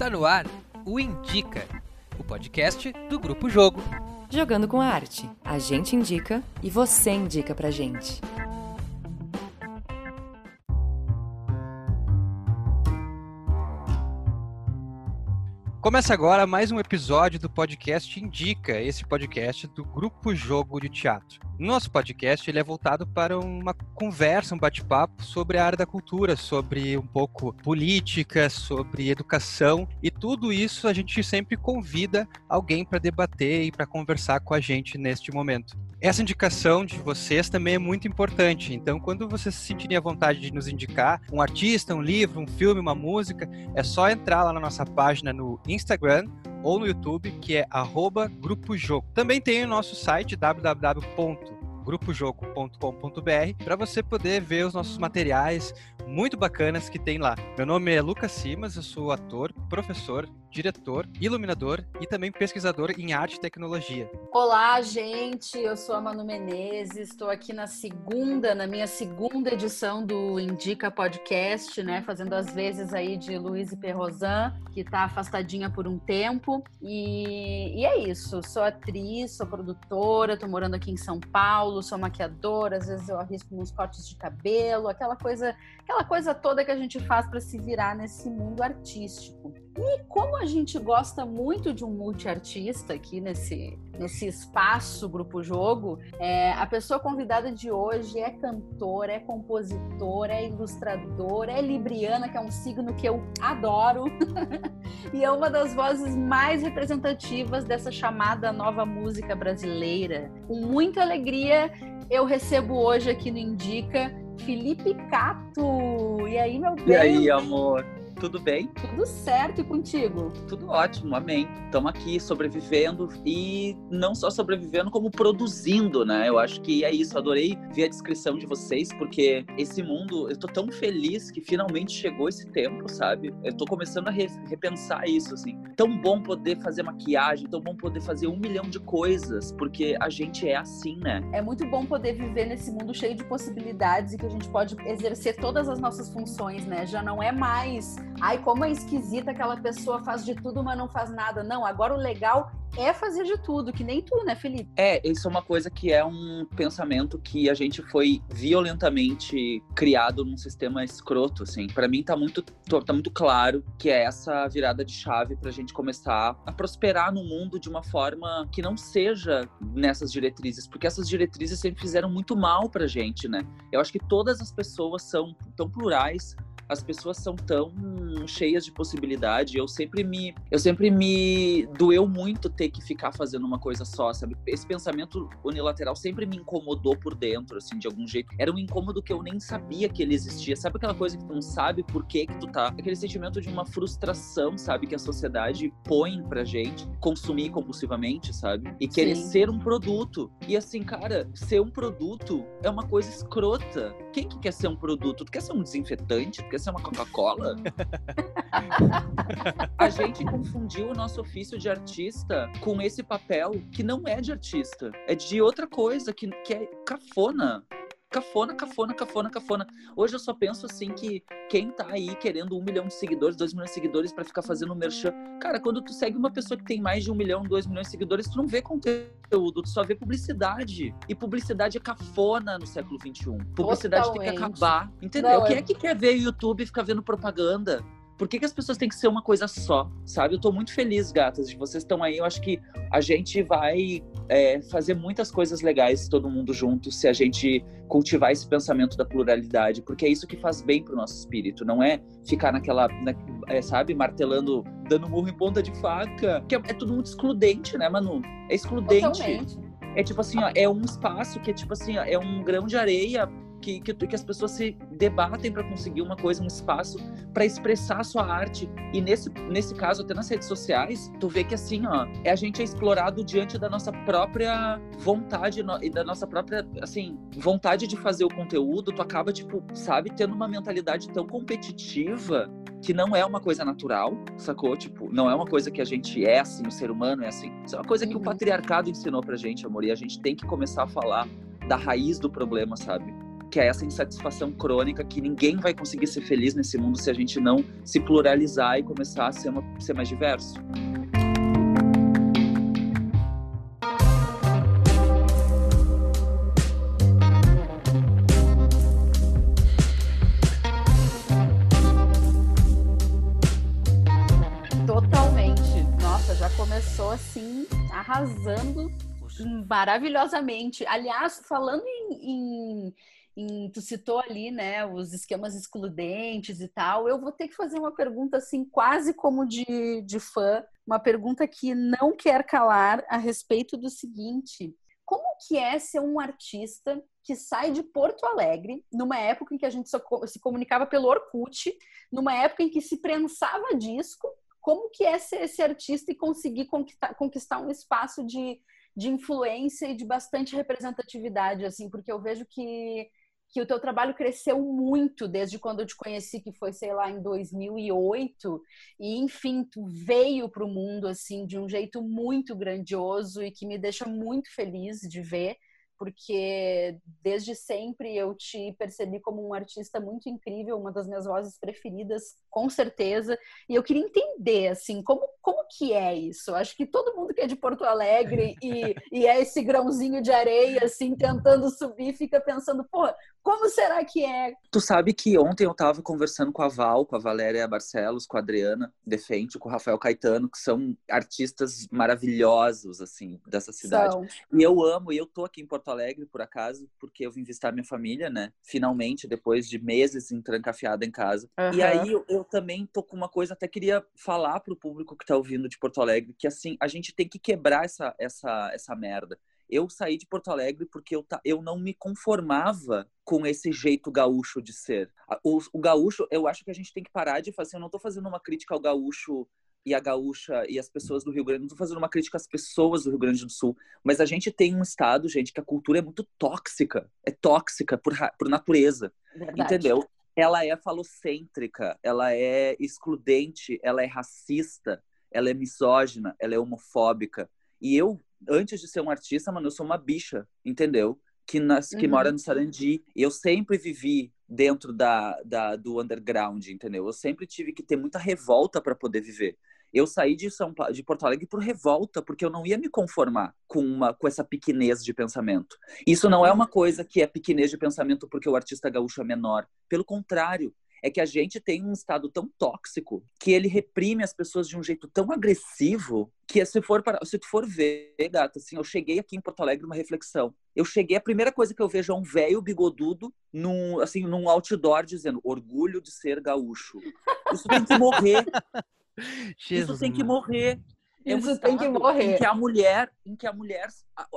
Está no ar o Indica, o podcast do Grupo Jogo. Jogando com a arte. A gente indica e você indica pra gente. Começa agora mais um episódio do podcast Indica, esse podcast do Grupo Jogo de Teatro. Nosso podcast ele é voltado para uma conversa, um bate-papo sobre a área da cultura, sobre um pouco política, sobre educação e tudo isso a gente sempre convida alguém para debater e para conversar com a gente neste momento. Essa indicação de vocês também é muito importante. Então, quando vocês se sentirem à vontade de nos indicar um artista, um livro, um filme, uma música, é só entrar lá na nossa página no Instagram ou no YouTube, que é Grupo Jogo. Também tem o nosso site www.grupojogo.com.br para você poder ver os nossos materiais muito bacanas que tem lá. Meu nome é Lucas Simas, eu sou ator, professor, diretor, iluminador e também pesquisador em arte e tecnologia. Olá, gente. Eu sou a Manu Menezes. Estou aqui na segunda, na minha segunda edição do Indica Podcast, né? Fazendo as vezes aí de Luiz e Perrosan, que está afastadinha por um tempo. E, e, é isso. Sou atriz, sou produtora, estou morando aqui em São Paulo, sou maquiadora. Às vezes eu arrisco uns cortes de cabelo, aquela coisa, aquela coisa toda que a gente faz para se virar nesse mundo artístico. E como a gente gosta muito de um multiartista aqui nesse, nesse espaço Grupo Jogo, é, a pessoa convidada de hoje é cantora, é compositora, é ilustradora, é libriana, que é um signo que eu adoro, e é uma das vozes mais representativas dessa chamada nova música brasileira. Com muita alegria, eu recebo hoje aqui no Indica Felipe Cato. E aí, meu bem? E aí, amor? Tudo bem? Tudo certo e contigo? Tudo ótimo, amém. Estamos aqui sobrevivendo e não só sobrevivendo, como produzindo, né? Eu acho que é isso. Adorei ver a descrição de vocês, porque esse mundo, eu tô tão feliz que finalmente chegou esse tempo, sabe? Eu tô começando a re repensar isso, assim. Tão bom poder fazer maquiagem, tão bom poder fazer um milhão de coisas, porque a gente é assim, né? É muito bom poder viver nesse mundo cheio de possibilidades e que a gente pode exercer todas as nossas funções, né? Já não é mais Ai, como é esquisita aquela pessoa faz de tudo, mas não faz nada. Não, agora o legal é fazer de tudo, que nem tu, né, Felipe? É, isso é uma coisa que é um pensamento que a gente foi violentamente criado num sistema escroto, assim. Para mim tá muito, tá muito claro que é essa virada de chave pra gente começar a prosperar no mundo de uma forma que não seja nessas diretrizes, porque essas diretrizes sempre fizeram muito mal pra gente, né? Eu acho que todas as pessoas são tão plurais, as pessoas são tão cheias de possibilidade. Eu sempre me, eu sempre me doeu muito ter que ficar fazendo uma coisa só, sabe? Esse pensamento unilateral sempre me incomodou por dentro, assim, de algum jeito. Era um incômodo que eu nem sabia que ele existia. Sabe aquela coisa que tu não sabe por que que tu tá? Aquele sentimento de uma frustração, sabe? Que a sociedade põe pra gente consumir compulsivamente, sabe? E querer Sim. ser um produto. E assim, cara, ser um produto é uma coisa escrota. Quem que quer ser um produto? Tu quer ser um desinfetante? Tu quer ser uma Coca-Cola? a gente confundiu o nosso ofício de artista com esse papel que não é de artista, é de outra coisa que, que é cafona cafona, cafona, cafona, cafona. Hoje eu só penso assim que quem tá aí querendo um milhão de seguidores, dois milhões de seguidores para ficar fazendo merchan. Cara, quando tu segue uma pessoa que tem mais de um milhão, dois milhões de seguidores, tu não vê conteúdo, tu só vê publicidade. E publicidade é cafona no século XXI. Publicidade Totalmente. tem que acabar. Entendeu? Não, Quem é que quer ver o YouTube e ficar vendo propaganda? Por que, que, as pessoas têm que ser uma coisa só, sabe? Eu tô muito feliz, gatas, de vocês estão aí. Eu acho que a gente vai é, fazer muitas coisas legais todo mundo junto se a gente cultivar esse pensamento da pluralidade, porque é isso que faz bem pro nosso espírito, não é ficar naquela, na, é, sabe, martelando, dando murro em ponta de faca, que é, é tudo muito excludente, né, Manu? É excludente. Totalmente. É tipo assim, ó, é um espaço que é tipo assim, ó, é um grão de areia que, que, que as pessoas se debatem para conseguir uma coisa, um espaço para expressar a sua arte. E nesse, nesse caso, até nas redes sociais, tu vê que assim, ó, é a gente é explorado diante da nossa própria vontade e da nossa própria, assim, vontade de fazer o conteúdo. Tu acaba, tipo, sabe, tendo uma mentalidade tão competitiva que não é uma coisa natural, sacou? Tipo, não é uma coisa que a gente é assim, o ser humano é assim. Isso é uma coisa que o uhum. patriarcado ensinou pra gente, amor, e a gente tem que começar a falar da raiz do problema, sabe? Que é essa insatisfação crônica que ninguém vai conseguir ser feliz nesse mundo se a gente não se pluralizar e começar a ser, uma, ser mais diverso. Totalmente. Nossa, já começou assim, arrasando maravilhosamente. Aliás, falando em, em, em, tu citou ali, né, os esquemas excludentes e tal, eu vou ter que fazer uma pergunta assim, quase como de, de fã, uma pergunta que não quer calar a respeito do seguinte. Como que é ser um artista que sai de Porto Alegre, numa época em que a gente se comunicava pelo Orkut, numa época em que se prensava disco, como que é ser esse artista e conseguir conquistar, conquistar um espaço de, de influência e de bastante representatividade, assim, porque eu vejo que, que o teu trabalho cresceu muito desde quando eu te conheci, que foi, sei lá, em 2008, e enfim, tu veio para o mundo, assim, de um jeito muito grandioso e que me deixa muito feliz de ver, porque desde sempre eu te percebi como um artista muito incrível, uma das minhas vozes preferidas, com certeza. E eu queria entender, assim, como, como que é isso? Acho que todo mundo que é de Porto Alegre e, e é esse grãozinho de areia, assim, tentando subir, fica pensando, pô, como será que é? Tu sabe que ontem eu tava conversando com a Val, com a Valéria Barcelos, com a Adriana Defente, com o Rafael Caetano, que são artistas maravilhosos, assim, dessa cidade. São. E eu amo, e eu tô aqui em Porto Alegre, por acaso, porque eu vim visitar minha família, né? Finalmente, depois de meses entrancafiada em casa. Uhum. E aí eu, eu, também tô com uma coisa, até queria falar pro público que tá ouvindo de Porto Alegre, que assim, a gente tem que quebrar essa, essa, essa merda eu saí de Porto Alegre porque eu, eu não me conformava com esse jeito gaúcho de ser. O, o gaúcho, eu acho que a gente tem que parar de fazer. Eu não estou fazendo uma crítica ao gaúcho e a gaúcha e as pessoas do Rio Grande. Não estou fazendo uma crítica às pessoas do Rio Grande do Sul, mas a gente tem um estado, gente, que a cultura é muito tóxica. É tóxica por, por natureza. Verdade. Entendeu? Ela é falocêntrica, ela é excludente, ela é racista, ela é misógina, ela é homofóbica. E eu antes de ser um artista, mano, eu sou uma bicha, entendeu? Que, nas, que uhum. mora no Sarandi. Eu sempre vivi dentro da, da, do underground, entendeu? Eu sempre tive que ter muita revolta para poder viver. Eu saí de São Paulo, de Porto Alegre por revolta, porque eu não ia me conformar com uma com essa pequenez de pensamento. Isso não é uma coisa que é pequenez de pensamento porque o artista gaúcho é menor. Pelo contrário, é que a gente tem um estado tão tóxico que ele reprime as pessoas de um jeito tão agressivo que se for para, se tu for ver, gata, assim, eu cheguei aqui em Porto Alegre numa reflexão. Eu cheguei, a primeira coisa que eu vejo é um velho bigodudo num, assim, num outdoor dizendo orgulho de ser gaúcho. Isso tem que morrer. Jesus, Isso tem que morrer. É Isso tem que morrer. Em que a mulher, em que a mulher,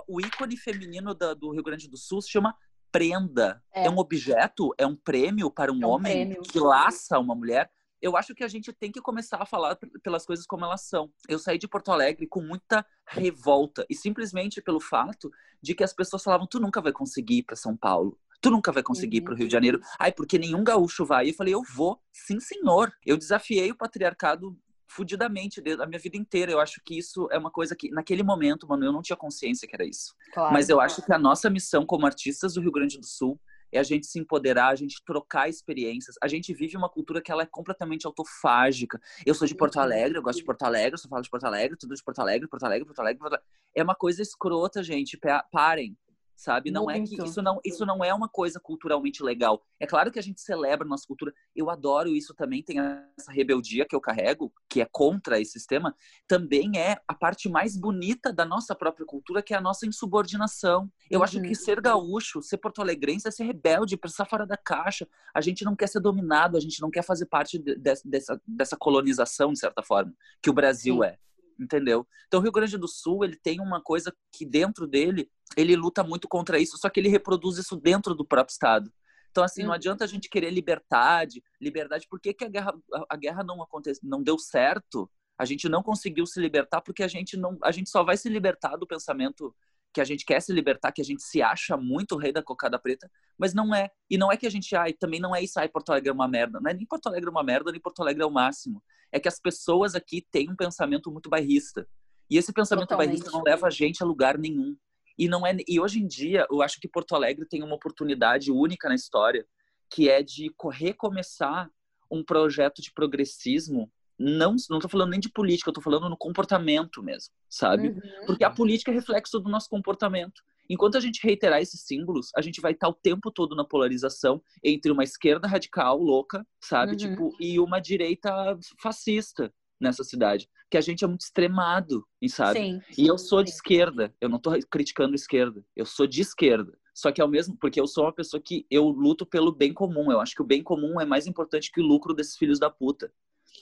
o ícone feminino da, do Rio Grande do Sul se chama prenda. É. é, um objeto, é um prêmio para um, é um homem prêmio. que laça uma mulher. Eu acho que a gente tem que começar a falar pelas coisas como elas são. Eu saí de Porto Alegre com muita revolta e simplesmente pelo fato de que as pessoas falavam: tu nunca vai conseguir ir para São Paulo. Tu nunca vai conseguir ir para o Rio de Janeiro. Ai, porque nenhum gaúcho vai. E eu falei, eu vou, sim, senhor. Eu desafiei o patriarcado fudidamente a minha vida inteira. Eu acho que isso é uma coisa que, naquele momento, mano, eu não tinha consciência que era isso. Claro, Mas eu claro. acho que a nossa missão como artistas do Rio Grande do Sul é a gente se empoderar, a gente trocar experiências. A gente vive uma cultura que ela é completamente autofágica. Eu sou de Porto Alegre, eu gosto de Porto Alegre, eu só falo de Porto Alegre, tudo de Porto Alegre, Porto Alegre, Porto Alegre, Porto Alegre. É uma coisa escrota, gente. Parem sabe? Não Muito. é que isso não isso não é uma coisa culturalmente legal. É claro que a gente celebra a nossa cultura. Eu adoro isso também tem essa rebeldia que eu carrego, que é contra esse sistema, também é a parte mais bonita da nossa própria cultura, que é a nossa insubordinação. Eu uhum. acho que uhum. ser gaúcho, ser porto-alegrense é ser rebelde, pensar fora da caixa. A gente não quer ser dominado, a gente não quer fazer parte de, de, dessa dessa colonização de certa forma que o Brasil Sim. é entendeu? Então o Rio Grande do Sul, ele tem uma coisa que dentro dele, ele luta muito contra isso, só que ele reproduz isso dentro do próprio estado. Então assim, não uhum. adianta a gente querer liberdade, liberdade, por que, que a guerra a guerra não aconteceu, não deu certo? A gente não conseguiu se libertar porque a gente não a gente só vai se libertar do pensamento que a gente quer se libertar, que a gente se acha muito rei da cocada preta, mas não é. E não é que a gente, ai, também não é isso, ai, Porto Alegre é uma merda. Não é nem Porto Alegre é uma merda, nem Porto Alegre é o máximo. É que as pessoas aqui têm um pensamento muito bairrista. E esse pensamento Totalmente. bairrista não leva a gente a lugar nenhum. E não é e hoje em dia, eu acho que Porto Alegre tem uma oportunidade única na história, que é de recomeçar um projeto de progressismo não não tô falando nem de política, eu tô falando no comportamento mesmo, sabe? Uhum. Porque a política é reflexo do nosso comportamento. Enquanto a gente reiterar esses símbolos, a gente vai estar o tempo todo na polarização entre uma esquerda radical louca, sabe? Uhum. Tipo, e uma direita fascista nessa cidade. Que a gente é muito extremado, sabe? Sim, sim, e eu sou de sim. esquerda, eu não tô criticando esquerda, eu sou de esquerda. Só que ao mesmo, porque eu sou uma pessoa que eu luto pelo bem comum. Eu acho que o bem comum é mais importante que o lucro desses filhos da puta.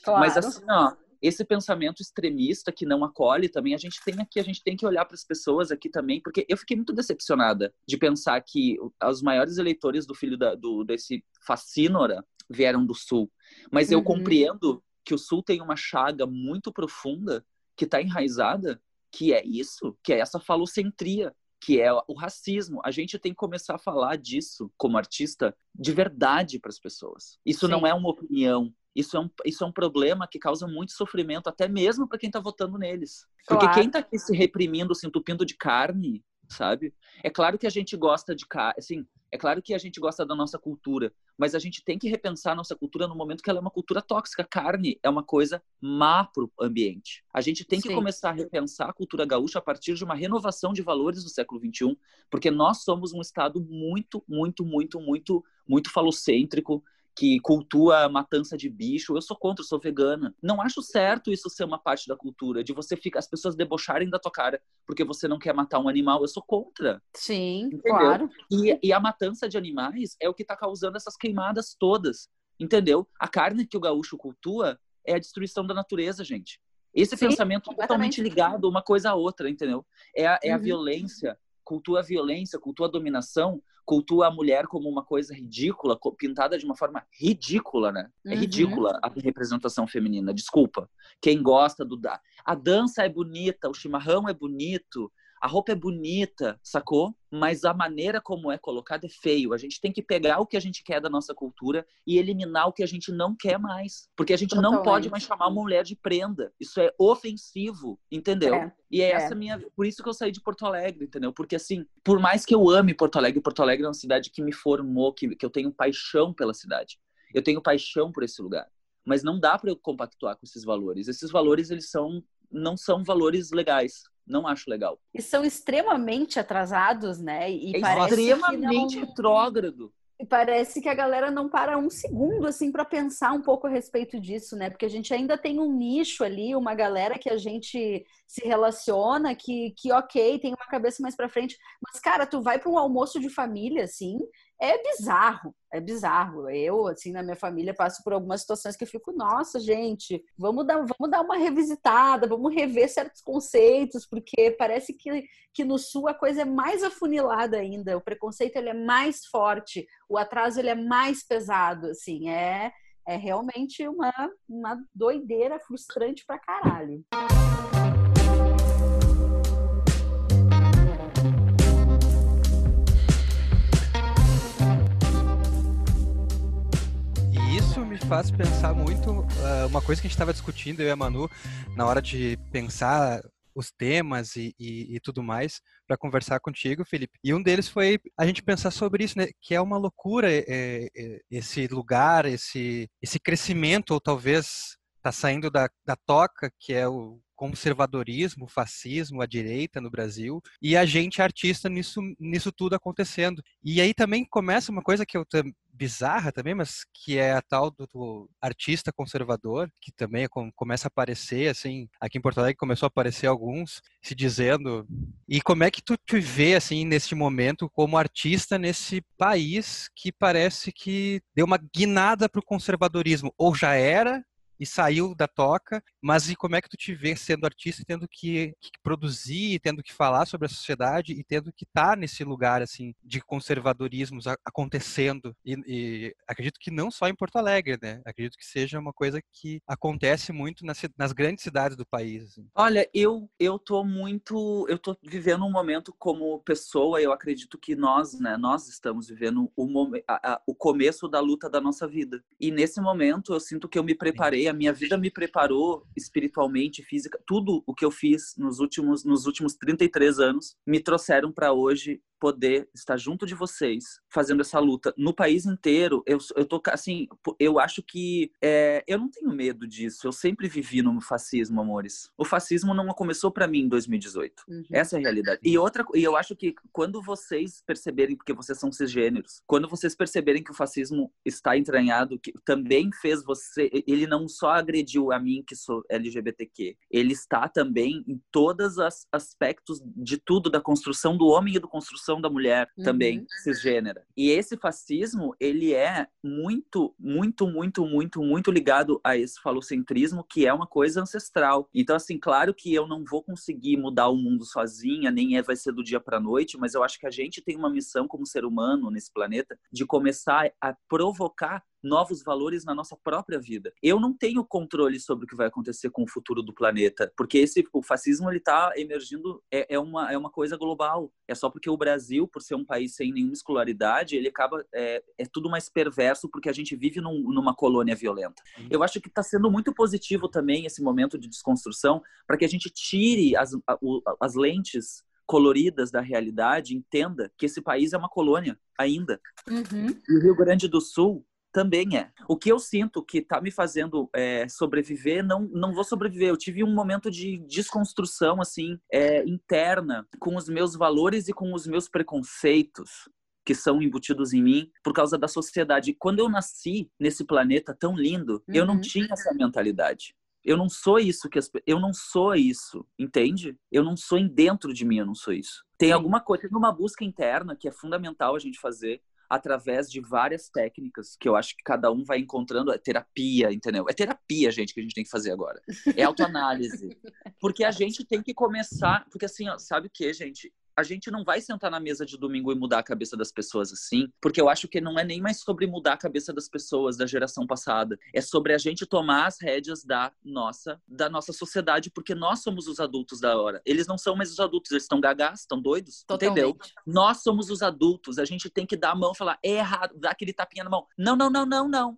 Claro. Mas assim, ó, esse pensamento extremista que não acolhe também, a gente tem aqui, a gente tem que olhar para as pessoas aqui também, porque eu fiquei muito decepcionada de pensar que os maiores eleitores do filho da, do, desse fascínora vieram do Sul. Mas eu uhum. compreendo que o Sul tem uma chaga muito profunda que está enraizada, que é isso, que é essa falocentria, que é o racismo. A gente tem que começar a falar disso como artista de verdade para as pessoas. Isso Sim. não é uma opinião, isso é, um, isso é um problema que causa muito sofrimento, até mesmo para quem está votando neles. Porque claro. quem está aqui se reprimindo, se entupindo de carne, sabe? É claro que a gente gosta de carne, assim, é claro que a gente gosta da nossa cultura, mas a gente tem que repensar a nossa cultura no momento que ela é uma cultura tóxica. Carne é uma coisa má para o ambiente. A gente tem que Sim. começar a repensar a cultura gaúcha a partir de uma renovação de valores do século XXI, porque nós somos um estado muito, muito, muito, muito, muito falocêntrico, que cultua a matança de bicho. Eu sou contra, eu sou vegana. Não acho certo isso ser uma parte da cultura, de você ficar, as pessoas debocharem da tua cara porque você não quer matar um animal. Eu sou contra. Sim, entendeu? claro. E, e a matança de animais é o que está causando essas queimadas todas, entendeu? A carne que o gaúcho cultua é a destruição da natureza, gente. Esse Sim, pensamento totalmente ligado uma coisa à outra, entendeu? É a, é a uhum. violência, cultua a violência, cultua a dominação, cultua a mulher como uma coisa ridícula, pintada de uma forma ridícula, né? É uhum. ridícula a representação feminina. Desculpa. Quem gosta do da, a dança é bonita, o chimarrão é bonito, a roupa é bonita, sacou? Mas a maneira como é colocada é feio. A gente tem que pegar o que a gente quer da nossa cultura e eliminar o que a gente não quer mais. Porque a gente Totalmente. não pode mais chamar uma mulher de prenda. Isso é ofensivo, entendeu? É, e é, é essa minha. Por isso que eu saí de Porto Alegre, entendeu? Porque assim, por mais que eu ame Porto Alegre, Porto Alegre é uma cidade que me formou, que, que eu tenho paixão pela cidade. Eu tenho paixão por esse lugar. Mas não dá para eu compactuar com esses valores. Esses valores, eles são não são valores legais não acho legal. E são extremamente atrasados, né? E é extremamente não... retrógrado. E parece que a galera não para um segundo assim para pensar um pouco a respeito disso, né? Porque a gente ainda tem um nicho ali, uma galera que a gente se relaciona, que, que ok, tem uma cabeça mais para frente, mas cara, tu vai para um almoço de família assim, é bizarro, é bizarro. Eu, assim, na minha família, passo por algumas situações que eu fico, nossa, gente, vamos dar, vamos dar uma revisitada, vamos rever certos conceitos, porque parece que, que no Sul a coisa é mais afunilada ainda, o preconceito ele é mais forte, o atraso ele é mais pesado, assim, é, é realmente uma, uma doideira frustrante pra caralho. Me faz pensar muito uh, uma coisa que a gente estava discutindo, eu e a Manu, na hora de pensar os temas e, e, e tudo mais para conversar contigo, Felipe. E um deles foi a gente pensar sobre isso, né? Que é uma loucura é, é, esse lugar, esse, esse crescimento, ou talvez está saindo da, da toca, que é o conservadorismo, fascismo, a direita no Brasil, e a gente artista nisso, nisso tudo acontecendo. E aí também começa uma coisa que eu bizarra também, mas que é a tal do, do artista conservador, que também é começa a aparecer, assim, aqui em Porto Alegre começou a aparecer alguns se dizendo. E como é que tu te vê, assim, neste momento, como artista nesse país que parece que deu uma guinada para o conservadorismo? Ou já era, e saiu da toca, mas e como é que tu te vê sendo artista, tendo que, que produzir, tendo que falar sobre a sociedade e tendo que estar tá nesse lugar assim de conservadorismos acontecendo e, e, acredito que não só em Porto Alegre, né? Acredito que seja uma coisa que acontece muito nas, nas grandes cidades do país. Assim. Olha, eu eu tô muito, eu tô vivendo um momento como pessoa. Eu acredito que nós, né? Nós estamos vivendo o, a, a, o começo da luta da nossa vida. E nesse momento eu sinto que eu me preparei a minha vida me preparou espiritualmente, física, tudo o que eu fiz nos últimos nos últimos 33 anos me trouxeram para hoje poder estar junto de vocês fazendo essa luta no país inteiro. Eu, eu tô assim, eu acho que é, eu não tenho medo disso. Eu sempre vivi no fascismo, amores. O fascismo não começou para mim em 2018. Uhum. Essa é a realidade. E outra, e eu acho que quando vocês perceberem, porque vocês são cisgêneros, quando vocês perceberem que o fascismo está entranhado, que também fez você, ele não só agrediu a mim que sou LGBTQ, ele está também em todos os aspectos de tudo da construção do homem e da construção da mulher uhum. também cisgênera. E esse fascismo, ele é muito, muito, muito, muito, muito ligado a esse falocentrismo, que é uma coisa ancestral. Então, assim, claro que eu não vou conseguir mudar o mundo sozinha, nem é vai ser do dia para noite, mas eu acho que a gente tem uma missão como ser humano nesse planeta de começar a provocar novos valores na nossa própria vida. Eu não tenho controle sobre o que vai acontecer com o futuro do planeta, porque esse o fascismo ele está emergindo é, é, uma é uma coisa global. É só porque o Brasil, por ser um país sem nenhuma escolaridade, ele acaba é, é tudo mais perverso porque a gente vive num, numa colônia violenta. Uhum. Eu acho que está sendo muito positivo também esse momento de desconstrução para que a gente tire as, as lentes coloridas da realidade, entenda que esse país é uma colônia ainda. Uhum. E o Rio Grande do Sul também é. O que eu sinto que está me fazendo é, sobreviver, não, não vou sobreviver. Eu tive um momento de desconstrução, assim, é, interna, com os meus valores e com os meus preconceitos que são embutidos em mim por causa da sociedade. Quando eu nasci nesse planeta tão lindo, uhum. eu não uhum. tinha essa mentalidade. Eu não sou isso que as, eu não sou isso, entende? Eu não sou em dentro de mim, eu não sou isso. Tem alguma coisa, tem uma busca interna que é fundamental a gente fazer através de várias técnicas que eu acho que cada um vai encontrando. É terapia, entendeu? É terapia, gente, que a gente tem que fazer agora. É autoanálise. Porque a gente tem que começar. Porque assim, ó, sabe o que, gente? A gente não vai sentar na mesa de domingo e mudar a cabeça das pessoas assim, porque eu acho que não é nem mais sobre mudar a cabeça das pessoas da geração passada, é sobre a gente tomar as rédeas da nossa, da nossa sociedade, porque nós somos os adultos da hora. Eles não são mais os adultos, eles estão gagás, estão doidos, Totalmente. entendeu? Nós somos os adultos, a gente tem que dar a mão, falar é errado, dar aquele tapinha na mão. Não, não, não, não, não.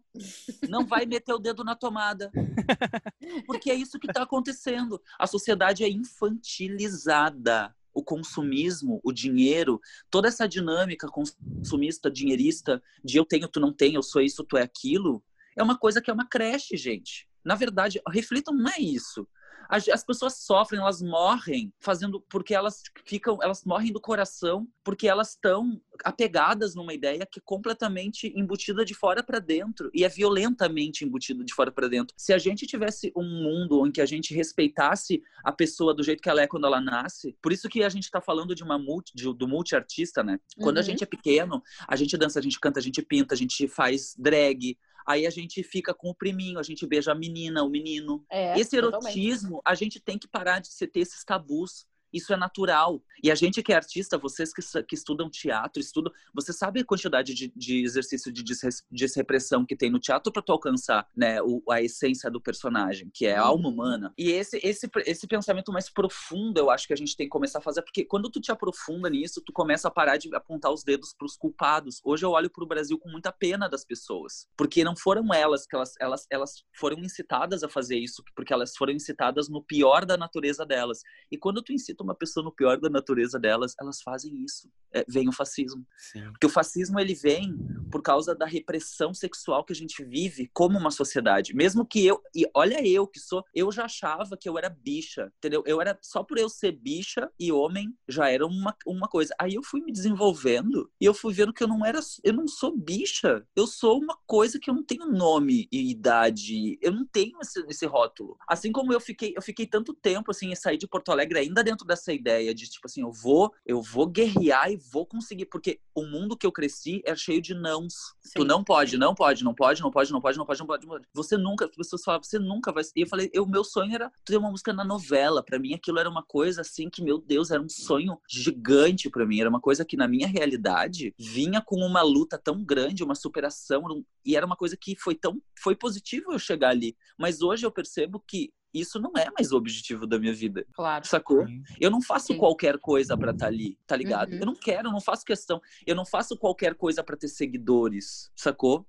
Não vai meter o dedo na tomada. Porque é isso que está acontecendo. A sociedade é infantilizada o consumismo, o dinheiro, toda essa dinâmica consumista, dinheirista, de eu tenho, tu não tem, eu sou isso, tu é aquilo, é uma coisa que é uma creche, gente. Na verdade, reflitam, não é isso as pessoas sofrem, elas morrem fazendo porque elas ficam, elas morrem do coração porque elas estão apegadas numa ideia que é completamente embutida de fora para dentro e é violentamente embutida de fora para dentro. Se a gente tivesse um mundo em que a gente respeitasse a pessoa do jeito que ela é quando ela nasce, por isso que a gente está falando de uma multi, de, do multiartista, né? Quando uhum. a gente é pequeno, a gente dança, a gente canta, a gente pinta, a gente faz drag, Aí a gente fica com o priminho, a gente beija a menina, o menino. É, Esse erotismo, totalmente. a gente tem que parar de ter esses tabus. Isso é natural. E a gente que é artista, vocês que, que estudam teatro, estudam, você sabe a quantidade de, de exercício de desrepressão que tem no teatro para tu alcançar né, o, a essência do personagem, que é a alma uhum. humana. E esse, esse, esse pensamento mais profundo, eu acho que a gente tem que começar a fazer, porque quando tu te aprofunda nisso, tu começa a parar de apontar os dedos para os culpados. Hoje eu olho para o Brasil com muita pena das pessoas, porque não foram elas que elas, elas, elas foram incitadas a fazer isso, porque elas foram incitadas no pior da natureza delas. E quando tu incita uma pessoa no pior da natureza delas, elas fazem isso. É, vem o fascismo. Sim. Porque o fascismo ele vem por causa da repressão sexual que a gente vive como uma sociedade. Mesmo que eu, e olha eu que sou, eu já achava que eu era bicha, entendeu? Eu era só por eu ser bicha e homem já era uma, uma coisa. Aí eu fui me desenvolvendo e eu fui vendo que eu não era, eu não sou bicha. Eu sou uma coisa que eu não tenho nome e idade. Eu não tenho esse, esse rótulo. Assim como eu fiquei, eu fiquei tanto tempo assim em sair de Porto Alegre ainda dentro dessa ideia de tipo assim, eu vou, eu vou guerrear e vou conseguir, porque o mundo que eu cresci é cheio de nãos. Sim. Tu não pode, não pode, não pode, não pode, não pode, não pode, não pode, não pode. Você nunca, as pessoas falavam, você nunca vai. E eu falei, o meu sonho era ter uma música na novela. Para mim aquilo era uma coisa assim que, meu Deus, era um sonho gigante para mim, era uma coisa que na minha realidade vinha com uma luta tão grande, uma superação, e era uma coisa que foi tão foi positivo eu chegar ali. Mas hoje eu percebo que isso não é mais o objetivo da minha vida. Claro. Sacou? Sim. Eu não faço Sim. qualquer coisa para estar tá ali, tá ligado? Uhum. Eu não quero, eu não faço questão. Eu não faço qualquer coisa para ter seguidores, sacou?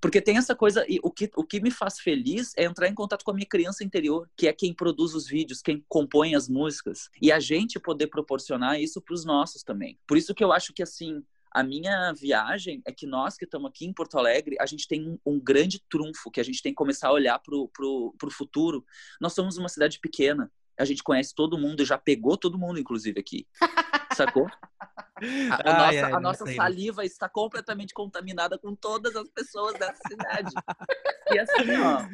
Porque tem essa coisa, e o que, o que me faz feliz é entrar em contato com a minha criança interior, que é quem produz os vídeos, quem compõe as músicas, e a gente poder proporcionar isso para os nossos também. Por isso que eu acho que, assim, a minha viagem é que nós que estamos aqui em Porto Alegre, a gente tem um, um, grande trunfo, que a gente tem que começar a olhar para o futuro. Nós somos uma cidade pequena, a gente conhece todo mundo, já pegou todo mundo, inclusive, aqui. Sacou? A, a ai, nossa, ai, a nossa saliva está completamente contaminada com todas as pessoas dessa cidade. e assim, ó,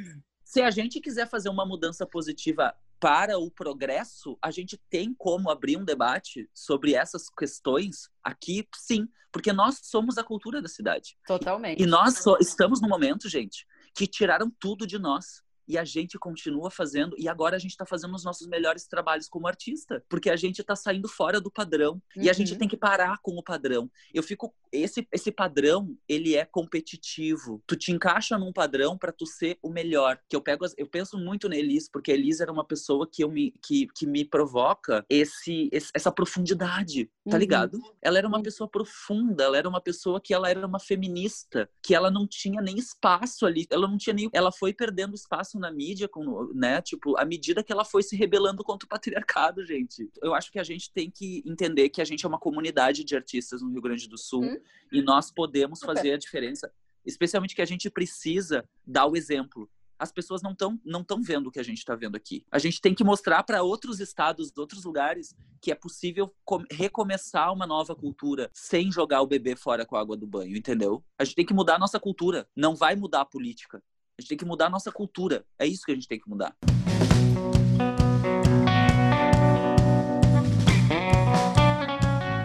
se a gente quiser fazer uma mudança positiva para o progresso, a gente tem como abrir um debate sobre essas questões aqui, sim, porque nós somos a cultura da cidade. Totalmente. E nós estamos no momento, gente, que tiraram tudo de nós e a gente continua fazendo e agora a gente está fazendo os nossos melhores trabalhos como artista porque a gente está saindo fora do padrão uhum. e a gente uhum. tem que parar com o padrão eu fico esse esse padrão ele é competitivo tu te encaixa num padrão para tu ser o melhor que eu pego eu penso muito na Elis porque a Elis era uma pessoa que eu me que, que me provoca esse, esse essa profundidade tá uhum. ligado ela era uma pessoa profunda ela era uma pessoa que ela era uma feminista que ela não tinha nem espaço ali ela não tinha nem ela foi perdendo espaço na mídia, com, né? Tipo, à medida que ela foi se rebelando contra o patriarcado, gente. Eu acho que a gente tem que entender que a gente é uma comunidade de artistas no Rio Grande do Sul hum. e nós podemos fazer a diferença. Especialmente que a gente precisa dar o exemplo as pessoas não estão não tão vendo o que a gente está vendo aqui. A gente tem que mostrar para outros estados, outros lugares, que é possível recomeçar uma nova cultura sem jogar o bebê fora com a água do banho, entendeu? A gente tem que mudar a nossa cultura. Não vai mudar a política. A gente tem que mudar a nossa cultura. É isso que a gente tem que mudar.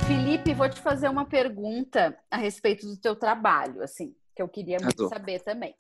Felipe, vou te fazer uma pergunta a respeito do teu trabalho, assim, que eu queria muito saber também.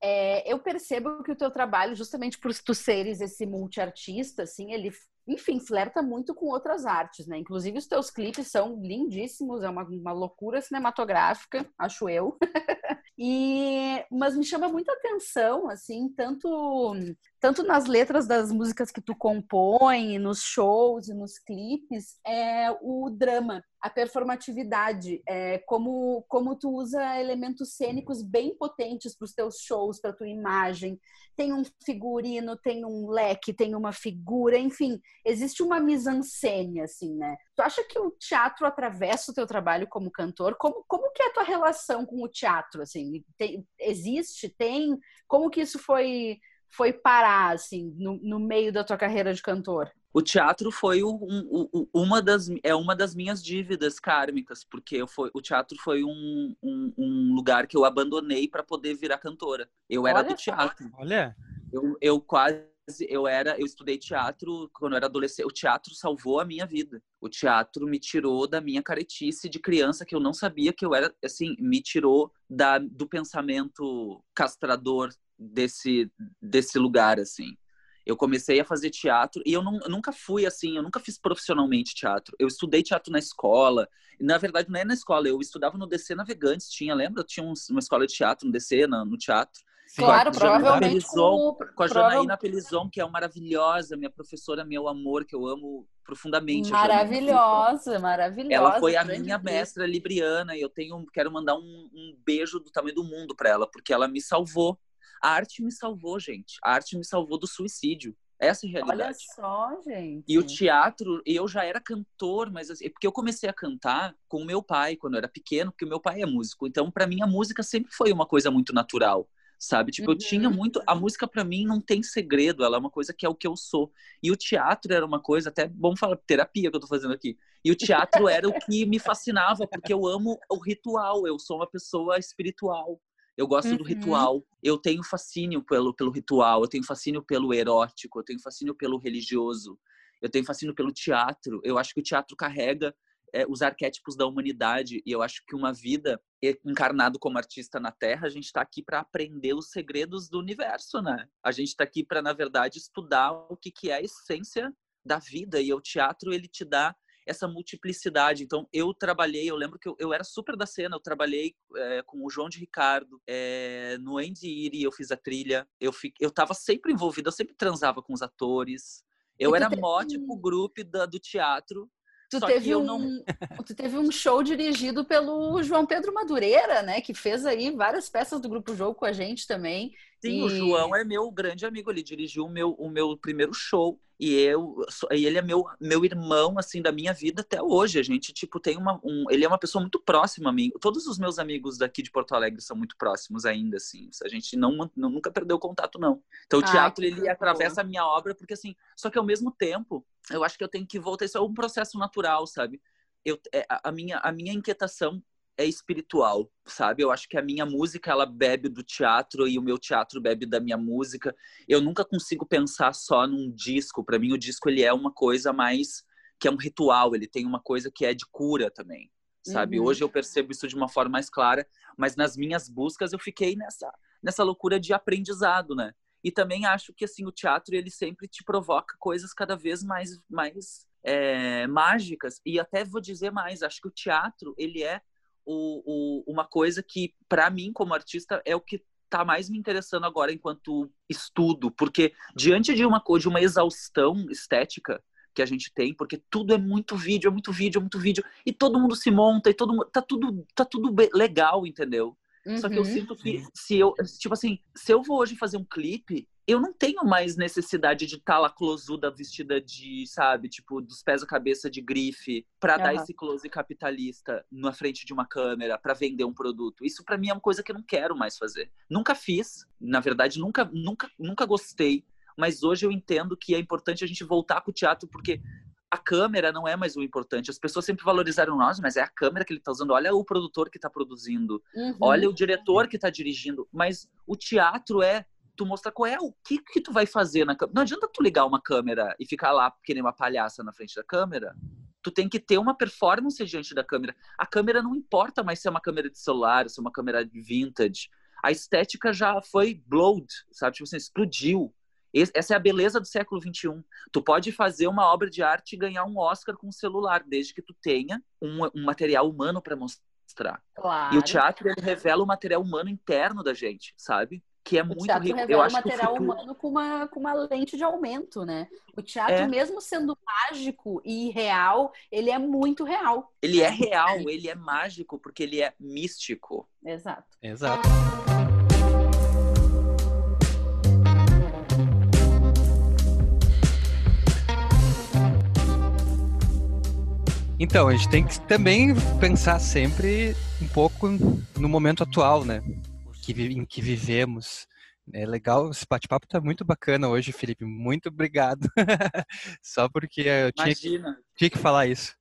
É, eu percebo que o teu trabalho, justamente por tu seres esse multiartista, assim, ele enfim, flerta muito com outras artes, né? Inclusive os teus clipes são lindíssimos, é uma, uma loucura cinematográfica, acho eu. e mas me chama muita atenção, assim, tanto tanto nas letras das músicas que tu compõe, nos shows e nos clipes, é o drama, a performatividade, é, como, como tu usa elementos cênicos bem potentes para os teus shows, para tua imagem. Tem um figurino, tem um leque, tem uma figura, enfim, existe uma mise-en-scène, assim, né? Tu acha que o teatro atravessa o teu trabalho como cantor? Como, como que é a tua relação com o teatro, assim? Tem, existe? Tem? Como que isso foi foi parar, assim, no, no meio da tua carreira de cantor? O teatro foi um, um, uma das é uma das minhas dívidas kármicas, porque eu foi, o teatro foi um, um, um lugar que eu abandonei para poder virar cantora. Eu era Olha do teatro. Olha. Eu, eu quase eu era eu estudei teatro quando eu era adolescente. O teatro salvou a minha vida. O teatro me tirou da minha caretice de criança que eu não sabia que eu era assim, me tirou da do pensamento castrador desse, desse lugar, assim. Eu comecei a fazer teatro e eu, não, eu nunca fui assim, eu nunca fiz profissionalmente teatro. Eu estudei teatro na escola. Na verdade, não é na escola, eu estudava no DC Navegantes, tinha, lembra? Tinha uma escola de teatro no DC, no teatro. Sim, claro, com provavelmente. Pelizon, com, com a Janaína Pelizon, que é uma maravilhosa, minha professora, meu amor, que eu amo profundamente. Maravilhosa, maravilhosa. Ela foi a minha mestra libriana e eu tenho, quero mandar um, um beijo do tamanho do mundo para ela, porque ela me salvou a arte me salvou, gente. A arte me salvou do suicídio. Essa é a realidade. Olha só, gente. E o teatro, eu já era cantor, mas assim, porque eu comecei a cantar com o meu pai quando eu era pequeno, porque o meu pai é músico. Então, para mim, a música sempre foi uma coisa muito natural, sabe? Tipo, uhum. eu tinha uhum. muito. A música, para mim, não tem segredo, ela é uma coisa que é o que eu sou. E o teatro era uma coisa, até bom falar, terapia que eu tô fazendo aqui. E o teatro era o que me fascinava, porque eu amo o ritual, eu sou uma pessoa espiritual. Eu gosto uhum. do ritual. Eu tenho fascínio pelo, pelo ritual, eu tenho fascínio pelo erótico, eu tenho fascínio pelo religioso, eu tenho fascínio pelo teatro. Eu acho que o teatro carrega é, os arquétipos da humanidade e eu acho que uma vida encarnado como artista na Terra, a gente está aqui para aprender os segredos do universo, né? A gente está aqui para, na verdade, estudar o que, que é a essência da vida e o teatro ele te dá essa multiplicidade. Então, eu trabalhei, eu lembro que eu, eu era super da cena, eu trabalhei é, com o João de Ricardo, é, no Andy Iri eu fiz a trilha, eu, fi, eu tava sempre envolvida, eu sempre transava com os atores, eu era mó, tipo, grupo da, do teatro, Tu Só teve, um, não- tu teve um show dirigido pelo João Pedro Madureira, né? Que fez aí várias peças do Grupo Jogo com a gente também. Sim, o João é meu grande amigo, ele dirigiu o meu, o meu primeiro show. E eu, e ele é meu, meu irmão, assim, da minha vida até hoje. A gente, tipo, tem uma. Um, ele é uma pessoa muito próxima a mim. Todos os meus amigos daqui de Porto Alegre são muito próximos ainda, assim. A gente não, não- nunca perdeu contato, não. Então o Ai, teatro, ele atravessa a minha obra, porque assim. Só que ao mesmo tempo, eu acho que eu tenho que voltar. Isso é um processo natural, sabe? Eu, é, a minha, a minha inquietação é espiritual, sabe? Eu acho que a minha música ela bebe do teatro e o meu teatro bebe da minha música. Eu nunca consigo pensar só num disco. Para mim o disco ele é uma coisa mais que é um ritual, ele tem uma coisa que é de cura também, sabe? Uhum. Hoje eu percebo isso de uma forma mais clara, mas nas minhas buscas eu fiquei nessa nessa loucura de aprendizado, né? E também acho que assim o teatro ele sempre te provoca coisas cada vez mais mais é, mágicas e até vou dizer mais, acho que o teatro ele é o, o, uma coisa que, para mim, como artista, é o que está mais me interessando agora enquanto estudo, porque diante de uma coisa, de uma exaustão estética que a gente tem, porque tudo é muito vídeo, é muito vídeo, é muito vídeo, e todo mundo se monta, e todo mundo. Tá tudo, tá tudo legal, entendeu? Só que eu Uhum. sinto que se eu, tipo assim, se eu vou hoje fazer um clipe, eu não tenho mais necessidade de estar lá closuda vestida de, sabe, tipo, dos pés à cabeça de grife, pra dar Aham. esse close capitalista na frente de uma câmera, pra vender um produto. Isso pra mim é uma coisa que eu não quero mais fazer. Nunca fiz, na verdade, nunca, nunca, nunca gostei, mas hoje eu entendo que é importante a gente voltar com o teatro porque a câmera não é mais o importante. As pessoas sempre valorizaram nós, mas é a câmera que ele está usando. Olha o produtor que está produzindo. Uhum. Olha o diretor que está dirigindo. Mas o teatro é tu mostrar qual é o que que tu vai fazer na câmera. Não adianta tu ligar uma câmera e ficar lá que nem uma palhaça na frente da câmera. Tu tem que ter uma performance diante da câmera. A câmera não importa mais se é uma câmera de celular, se é uma câmera vintage. A estética já foi blowed, sabe? Tipo assim, explodiu. Essa é a beleza do século XXI. Tu pode fazer uma obra de arte e ganhar um Oscar com um celular, desde que tu tenha um, um material humano para mostrar. Claro. E o teatro ele revela o material humano interno da gente, sabe? Que é O muito teatro rico. Eu revela o acho que o material futuro... humano com uma, com uma lente de aumento, né? O teatro, É. mesmo sendo mágico e real, ele é muito real. ele é real, ele é mágico porque ele é místico. Exato. Exato. Então, a gente tem que também pensar sempre um pouco no momento atual, né? Que, em que vivemos. É legal, esse bate-papo tá muito bacana hoje, Felipe. Muito obrigado. Só porque eu tinha que tinha que falar isso.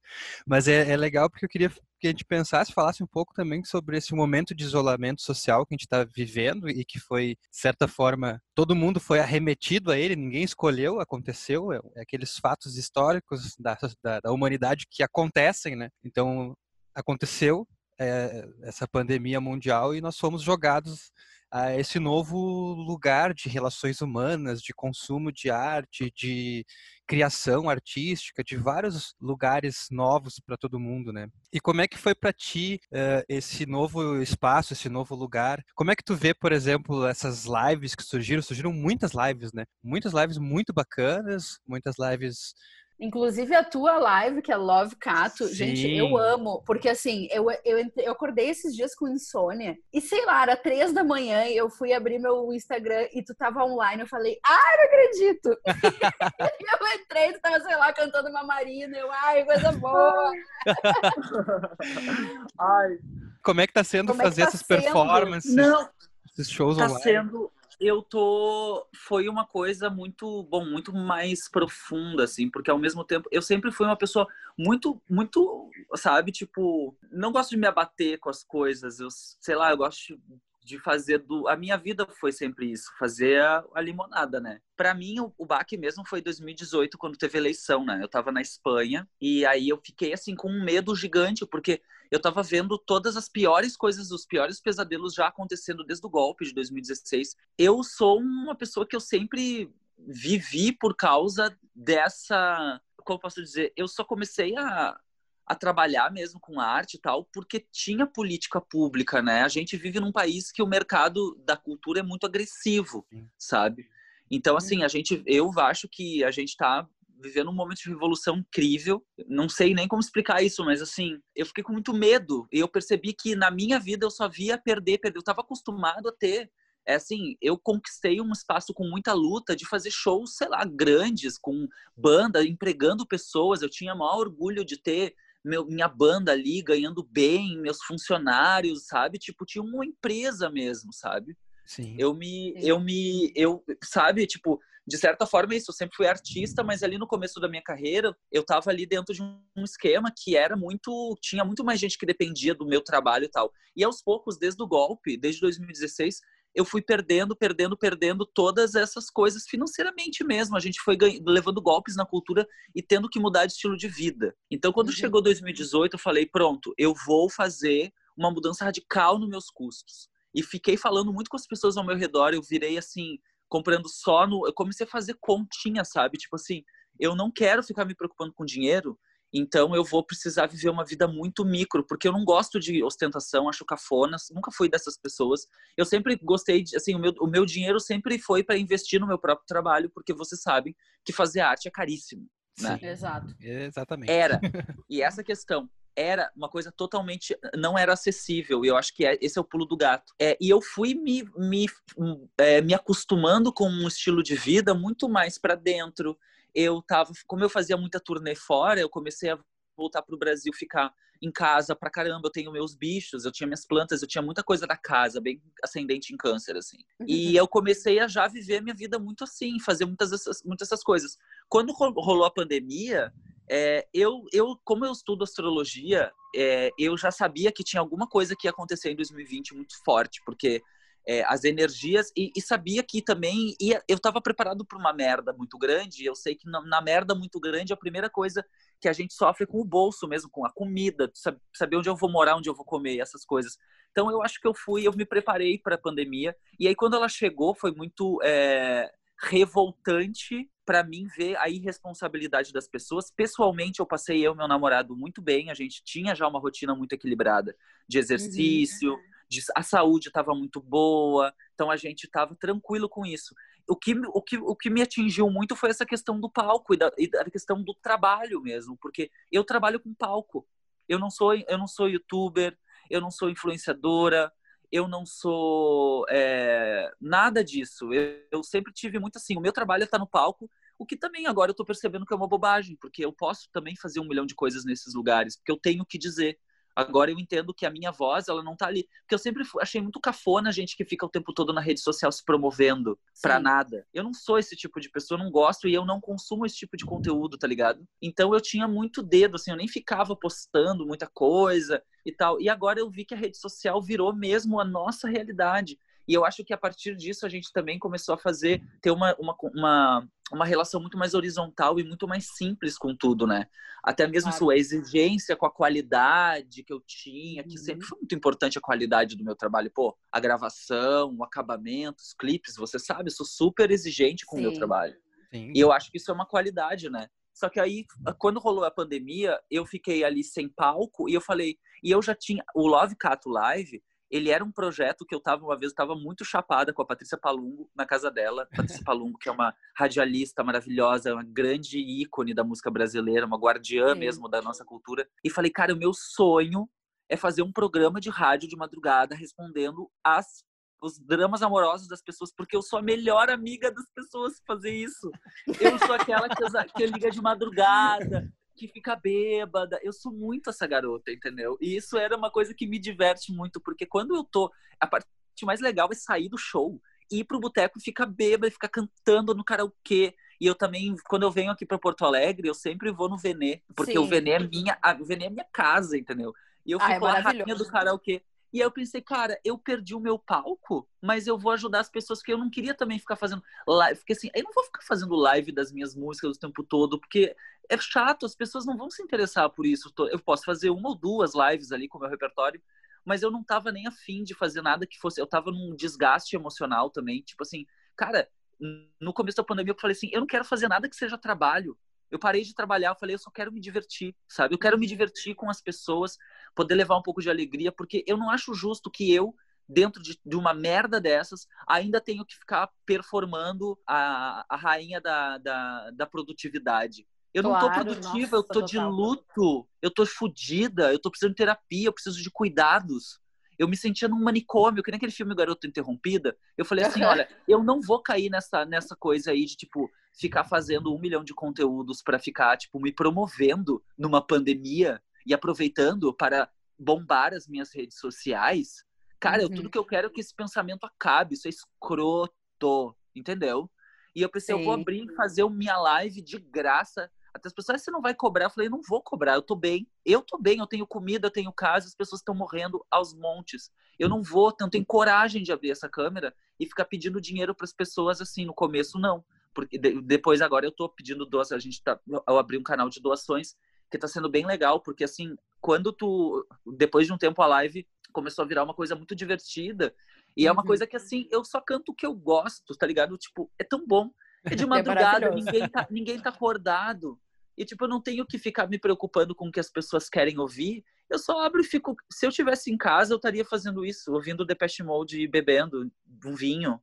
Mas é, é legal porque eu queria que a gente pensasse, falasse um pouco também sobre esse momento de isolamento social que a gente está vivendo e que foi, de certa forma, todo mundo foi arremetido a ele, ninguém escolheu, aconteceu, é, é aqueles fatos históricos da, da, da humanidade que acontecem, né? Então, aconteceu é, essa pandemia mundial e nós fomos jogados a esse novo lugar de relações humanas, de consumo de arte, de criação artística, de vários lugares novos para todo mundo, né? E como é que foi para ti uh, esse novo espaço, esse novo lugar? Como é que tu vê, por exemplo, essas lives que surgiram? Surgiram muitas lives, né? Muitas lives muito bacanas, muitas lives Inclusive a tua live, que é Love Cato, Sim. gente, eu amo. Porque assim, eu, eu, eu acordei esses dias com insônia. E sei lá, era três da manhã e eu fui abrir meu Instagram e tu tava online. Eu falei, ai, não acredito! e eu entrei, tu tava, sei lá, cantando uma marina. Eu, ai, coisa boa! Ai, Como é que tá sendo Como é que fazer tá essas sendo? performances, não, esses shows tá online? sendo eu tô foi uma coisa muito bom muito mais profunda assim porque ao mesmo tempo eu sempre fui uma pessoa muito muito sabe tipo não gosto de me abater com as coisas eu sei lá eu gosto de fazer do a minha vida foi sempre isso fazer a, a limonada né para mim o, o baque mesmo foi 2018 quando teve eleição né eu tava na Espanha e aí eu fiquei assim com um medo gigante porque eu tava vendo todas as piores coisas, os piores pesadelos já acontecendo desde o golpe de 2016. Eu sou uma pessoa que eu sempre vivi por causa dessa. Como posso dizer? Eu só comecei a, a trabalhar mesmo com arte e tal, porque tinha política pública, né? A gente vive num país que o mercado da cultura é muito agressivo, Sim. sabe? Então, assim, a gente, eu acho que a gente tá vivendo um momento de revolução incrível. Não sei nem como explicar isso, mas assim, eu fiquei com muito medo. E eu percebi que na minha vida eu só via perder, perder. Eu estava acostumado a ter é assim, eu conquistei um espaço com muita luta de fazer shows, sei lá, grandes, com banda, empregando pessoas. Eu tinha maior orgulho de ter meu, minha banda ali ganhando bem, meus funcionários, sabe? Tipo, tinha uma empresa mesmo, sabe? Sim. Eu me, eu me, eu, sabe? Tipo, de certa forma, isso. Eu sempre fui artista, mas ali no começo da minha carreira, eu tava ali dentro de um esquema que era muito. Tinha muito mais gente que dependia do meu trabalho e tal. E aos poucos, desde o golpe, desde 2016, eu fui perdendo, perdendo, perdendo todas essas coisas financeiramente mesmo. A gente foi levando golpes na cultura e tendo que mudar de estilo de vida. Então, quando uhum. chegou 2018, eu falei: pronto, eu vou fazer uma mudança radical nos meus custos. E fiquei falando muito com as pessoas ao meu redor. Eu virei assim, comprando só no. Eu comecei a fazer continha, sabe? Tipo assim, eu não quero ficar me preocupando com dinheiro. Então eu vou precisar viver uma vida muito micro, porque eu não gosto de ostentação, acho cafona, nunca fui dessas pessoas. Eu sempre gostei de, assim, o meu, o meu dinheiro sempre foi para investir no meu próprio trabalho, porque você sabe que fazer arte é caríssimo, né? Sim, exato. Exatamente. Era. E essa questão era uma coisa totalmente não era acessível e eu acho que é, esse é o pulo do gato é, e eu fui me me, é, me acostumando com um estilo de vida muito mais para dentro eu tava, como eu fazia muita turnê fora, eu comecei a voltar para o Brasil, ficar em casa pra caramba. Eu tenho meus bichos, eu tinha minhas plantas, eu tinha muita coisa da casa, bem ascendente em câncer, assim. E uhum. eu comecei a já viver a minha vida muito assim, fazer muitas dessas, muitas dessas coisas. Quando rolou a pandemia, é, eu, eu, como eu estudo astrologia, é, eu já sabia que tinha alguma coisa que ia acontecer em 2020 muito forte, porque é, as energias e, e, sabia que também ia, eu estava preparado para uma merda muito grande. Eu sei que na, na, merda muito grande a primeira coisa que a gente sofre é com o bolso mesmo, com a comida, saber onde eu vou morar, onde eu vou comer, essas coisas. Então eu acho que eu fui, eu me preparei para a pandemia e aí quando ela chegou foi muito é, revoltante para mim ver a irresponsabilidade das pessoas. Pessoalmente, eu passei eu e meu namorado muito bem. A gente tinha já uma rotina muito equilibrada de exercício, uhum a saúde estava muito boa, então a gente estava tranquilo com isso. O que, o, que, o que me atingiu muito foi essa questão do palco e da, e da questão do trabalho mesmo, porque eu trabalho com palco. Eu não sou, eu não sou youtuber, eu não sou influenciadora, eu não sou é, nada disso. Eu, eu, sempre tive muito assim, o meu trabalho está no palco, o que também agora eu estou percebendo que é uma bobagem, porque eu posso também fazer um milhão de coisas nesses lugares, porque eu tenho que dizer. Agora eu entendo que a minha voz, ela não tá ali. Porque eu sempre achei muito cafona a gente que fica o tempo todo na rede social se promovendo para nada. Eu não sou esse tipo de pessoa, não gosto e eu não consumo esse tipo de conteúdo, tá ligado? Então eu tinha muito dedo, assim, eu nem ficava postando muita coisa e tal. E agora eu vi que a rede social virou mesmo a nossa realidade. E eu acho que a partir disso a gente também começou a fazer, ter uma, uma, uma, uma relação muito mais horizontal e muito mais simples com tudo, né? Até mesmo claro. sua exigência com a qualidade que eu tinha, que uhum. sempre foi muito importante a qualidade do meu trabalho. Pô, a gravação, o acabamento, os clipes, você sabe, eu sou super exigente com Sim. o meu trabalho. Sim. E eu acho que isso é uma qualidade, né? Só que aí, quando rolou a pandemia, eu fiquei ali sem palco e eu falei, e eu já tinha o Love Cato Live, ele era um projeto que eu tava uma vez, estava muito chapada com a Patrícia Palumbo na casa dela. Patrícia Palumbo, que é uma radialista maravilhosa, uma grande ícone da música brasileira, uma guardiã Sim. mesmo da nossa cultura. E falei, cara, o meu sonho é fazer um programa de rádio de madrugada respondendo as os dramas amorosos das pessoas, porque eu sou a melhor amiga das pessoas fazer isso. Eu sou aquela que, que liga de madrugada, que fica bêbada. Eu sou muito essa garota, entendeu? E isso era uma coisa que me diverte muito, porque quando eu tô. A parte mais legal é sair do show, ir pro boteco e ficar bêbada, e ficar cantando no karaokê. E eu também, quando eu venho aqui para Porto Alegre, eu sempre vou no Venê, porque Sim. o Venê é minha, a, o Venê é minha casa, entendeu? E eu fico ah, é lá, rainha do karaokê. E aí eu pensei, cara, eu perdi o meu palco, mas eu vou ajudar as pessoas que eu não queria também ficar fazendo live. Porque assim, eu não vou ficar fazendo live das minhas músicas o tempo todo, porque é chato, as pessoas não vão se interessar por isso. Eu posso fazer uma ou duas lives ali com o meu repertório, mas eu não tava nem afim de fazer nada que fosse. Eu tava num desgaste emocional também. Tipo assim, cara, no começo da pandemia eu falei assim: eu não quero fazer nada que seja trabalho. Eu parei de trabalhar, eu falei, eu só quero me divertir, sabe? Eu quero me divertir com as pessoas, poder levar um pouco de alegria, porque eu não acho justo que eu, dentro de, de uma merda dessas, ainda tenho que ficar performando a, a rainha da, da, da produtividade. Eu Claro, não tô produtiva, eu nossa, tô de total. luto, eu tô fodida, eu tô precisando de terapia, eu preciso de cuidados. Eu me sentia num manicômio, que nem aquele filme Garota Interrompida. Eu falei assim, olha, eu não vou cair nessa, nessa coisa aí de, tipo, ficar fazendo um milhão de conteúdos para ficar, tipo, me promovendo numa pandemia e aproveitando para bombar as minhas redes sociais. Cara, eu- Uhum. tudo que eu quero é que esse pensamento acabe. Isso é escroto, entendeu? E eu pensei, eu vou Sim. abrir e fazer minha live de graça. Até as pessoas, "Ah, você não vai cobrar? Eu falei, não vou cobrar, eu tô bem. Eu tô bem, eu tenho comida, eu tenho casa, as pessoas estão morrendo aos montes. Eu não vou, não tenho coragem de abrir essa câmera e ficar pedindo dinheiro para as pessoas assim. No começo, não. Porque de- depois, agora, eu tô pedindo doações. A gente tá. Eu abri um canal de doações que tá sendo bem legal, porque assim, quando tu. Depois de um tempo a live começou a virar uma coisa muito divertida. E é uma Uhum. coisa que, assim, eu só canto o que eu gosto, tá ligado? Tipo, é tão bom. É de É madrugada, maravilhoso. ninguém, tá, ninguém tá acordado. E, tipo, eu não tenho que ficar me preocupando com o que as pessoas querem ouvir. Eu só abro e fico. Se eu tivesse em casa, eu estaria fazendo isso, ouvindo Depeche Mode e bebendo um vinho.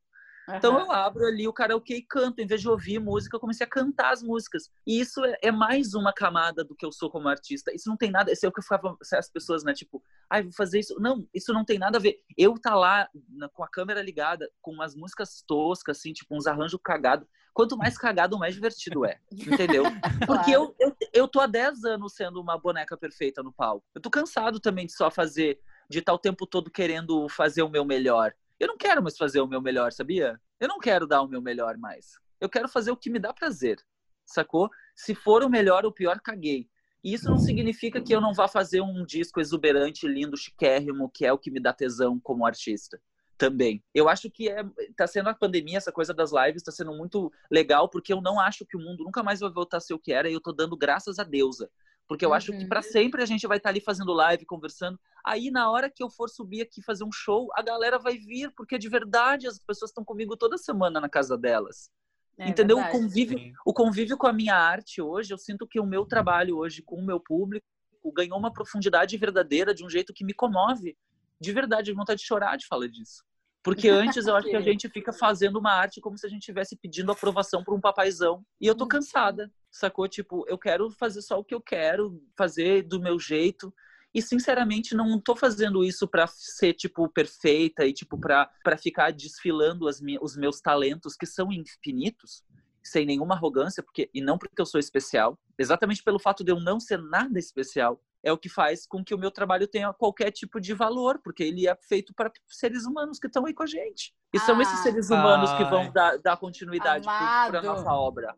Então Aham. eu abro ali o karaokê e canto. Em vez de ouvir música, eu comecei a cantar as músicas. E isso é, é mais uma camada do que eu sou como artista. Isso não tem nada. Isso é o que eu falava as pessoas, né? Tipo, ai, vou fazer isso. Não, isso não tem nada a ver. Eu tá lá na- com a câmera ligada, com umas músicas toscas, assim, tipo, uns arranjos cagados. Quanto mais cagado, mais divertido é. Entendeu? Porque eu, eu, eu tô há 10 anos sendo uma boneca perfeita no palco. Eu tô cansado também de só fazer, de estar o tempo todo querendo fazer o meu melhor. Eu não quero mais fazer o meu melhor, sabia? Eu não quero dar o meu melhor mais. Eu quero fazer o que me dá prazer, sacou? Se for o melhor ou o pior, caguei. E isso não significa que eu não vá fazer um disco exuberante, lindo, chiquérrimo, que é o que me dá tesão como artista. Também. Eu acho que é, tá sendo a pandemia, essa coisa das lives, tá sendo muito legal, porque eu não acho que o mundo nunca mais vai voltar a ser o que era, e eu tô dando graças a deusa. Porque eu acho que Uhum. para sempre a gente vai estar ali fazendo live, conversando. Aí, na hora que eu for subir aqui fazer um show, a galera vai vir, porque de verdade as pessoas estão comigo toda semana na casa delas. É Entendeu? O verdade. convívio, Sim. o convívio com a minha arte hoje, eu sinto que o meu trabalho hoje com o meu público ganhou uma profundidade verdadeira de um jeito que me comove. De verdade, de vontade de chorar de falar disso. Porque antes eu acho que a gente fica fazendo uma arte como se a gente estivesse pedindo aprovação para um papaizão. E eu tô Uhum. cansada, sacou? Tipo, eu quero fazer só o que eu quero, fazer do meu jeito. E sinceramente não tô fazendo isso para ser tipo perfeita e tipo para ficar desfilando as os meus talentos que são infinitos, sem nenhuma arrogância, porque e não porque eu sou especial, exatamente pelo fato de eu não ser nada especial, é o que faz com que o meu trabalho tenha qualquer tipo de valor, porque ele é feito para seres humanos que estão aí com a gente. E são Ah. esses seres humanos que Ai. vão dar, dar continuidade para Amado. nossa obra.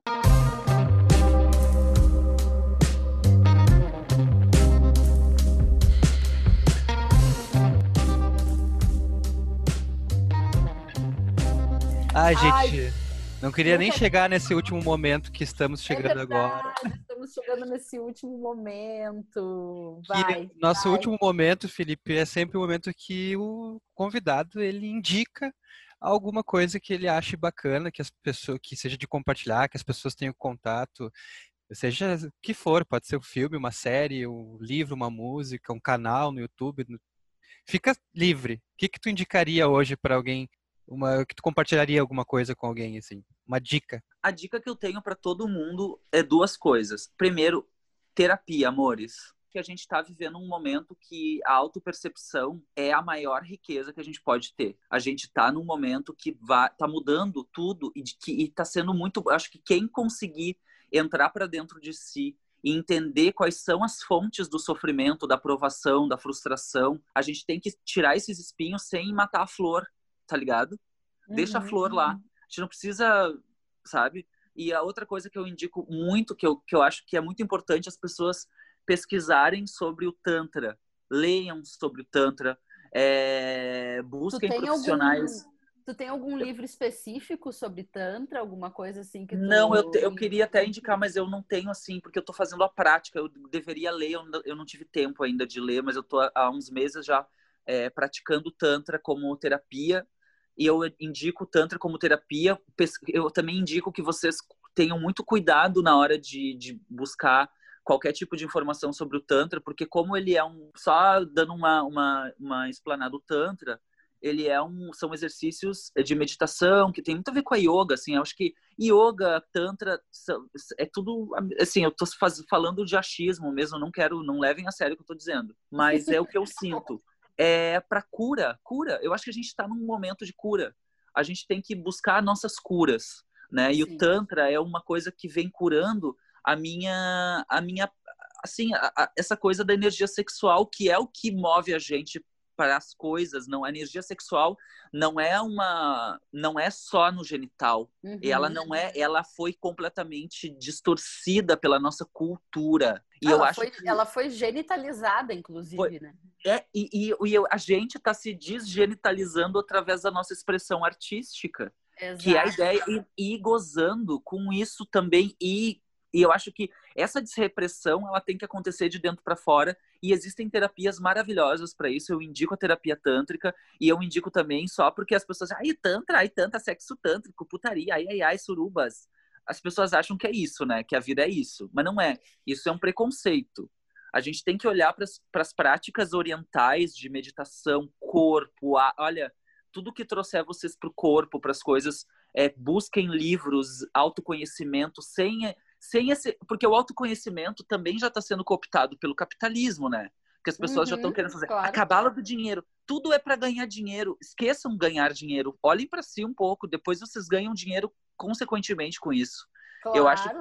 Ai, Ai, gente, não queria nem chegar nesse último momento que estamos chegando é agora. Estamos chegando nesse último momento. Que Vai. nosso vai. último momento, Felipe, é sempre o momento que o convidado ele indica alguma coisa que ele ache bacana, que as pessoas que seja de compartilhar, que as pessoas tenham contato, seja o que for, pode ser um filme, uma série, um livro, uma música, um canal no YouTube. no- Fica livre. O que que tu indicaria hoje para alguém? Uma que tu compartilharia alguma coisa com alguém assim? Uma dica. A dica que eu tenho para todo mundo é duas coisas. Primeiro, terapia, amores. Que a gente está vivendo um momento que a autopercepção é a maior riqueza que a gente pode ter. A gente está num momento que vai, tá mudando tudo e está sendo muito. Acho que quem conseguir entrar para dentro de si e entender quais são as fontes do sofrimento, da provação, da frustração, a gente tem que tirar esses espinhos sem matar a flor, tá ligado? Deixa a Uhum, flor lá. A gente não precisa, sabe? E a outra coisa que eu indico muito, que eu, que eu acho que é muito importante as pessoas pesquisarem sobre o Tantra. Leiam sobre o Tantra. é, Tu busquem tem, profissionais. algum, tu tem algum livro específico sobre Tantra? Alguma coisa assim que tu... Não, eu, te- eu queria até indicar, mas eu não tenho assim, porque eu tô fazendo a prática. Eu deveria ler, eu não, eu não tive tempo ainda de ler, mas eu tô há- há uns meses já é, praticando Tantra como terapia. E eu indico o Tantra como terapia. Eu também indico que vocês tenham muito cuidado na hora de, de buscar qualquer tipo de informação sobre o Tantra, porque como ele é um. Só dando uma, uma, uma explanada, o Tantra ele é um são exercícios de meditação que tem muito a ver com a yoga assim eu acho que yoga tantra é tudo assim eu tô faz, falando de achismo mesmo não quero não levem a sério o que eu tô dizendo mas é o que eu sinto é para cura cura eu acho que a gente está num momento de cura a gente tem que buscar nossas curas né e Sim. o tantra é uma coisa que vem curando a minha a minha assim a, a, essa coisa da energia sexual que é o que move a gente para as coisas, não a energia sexual não é uma não é só no genital. Uhum. Ela não é, ela foi completamente distorcida pela nossa cultura. E ela eu acho foi, que... ela foi genitalizada inclusive, foi... né? É, e, e, e a gente está se desgenitalizando através da nossa expressão artística. Exato. Que é a ideia e, e gozando com isso também e e eu acho que essa desrepressão ela tem que acontecer de dentro para fora e existem terapias maravilhosas para isso. Eu indico a terapia tântrica e eu indico também só porque as pessoas, ai, tantra, ai, tanta sexo tântrico, putaria, ai, ai, ai, surubas. As pessoas acham que é isso, né? Que a vida é isso, mas não é. Isso é um preconceito. A gente tem que olhar para as práticas orientais de meditação, corpo, a, olha, tudo que trouxer vocês para o corpo, para as coisas, é, busquem livros, autoconhecimento, sem sem esse, porque o autoconhecimento também já está sendo cooptado pelo capitalismo, né? Que as pessoas uhum, já estão querendo fazer claro. a cabala do dinheiro. Tudo é para ganhar dinheiro. Esqueçam ganhar dinheiro. Olhem para si um pouco. Depois vocês ganham dinheiro consequentemente com isso. Claro. Eu acho que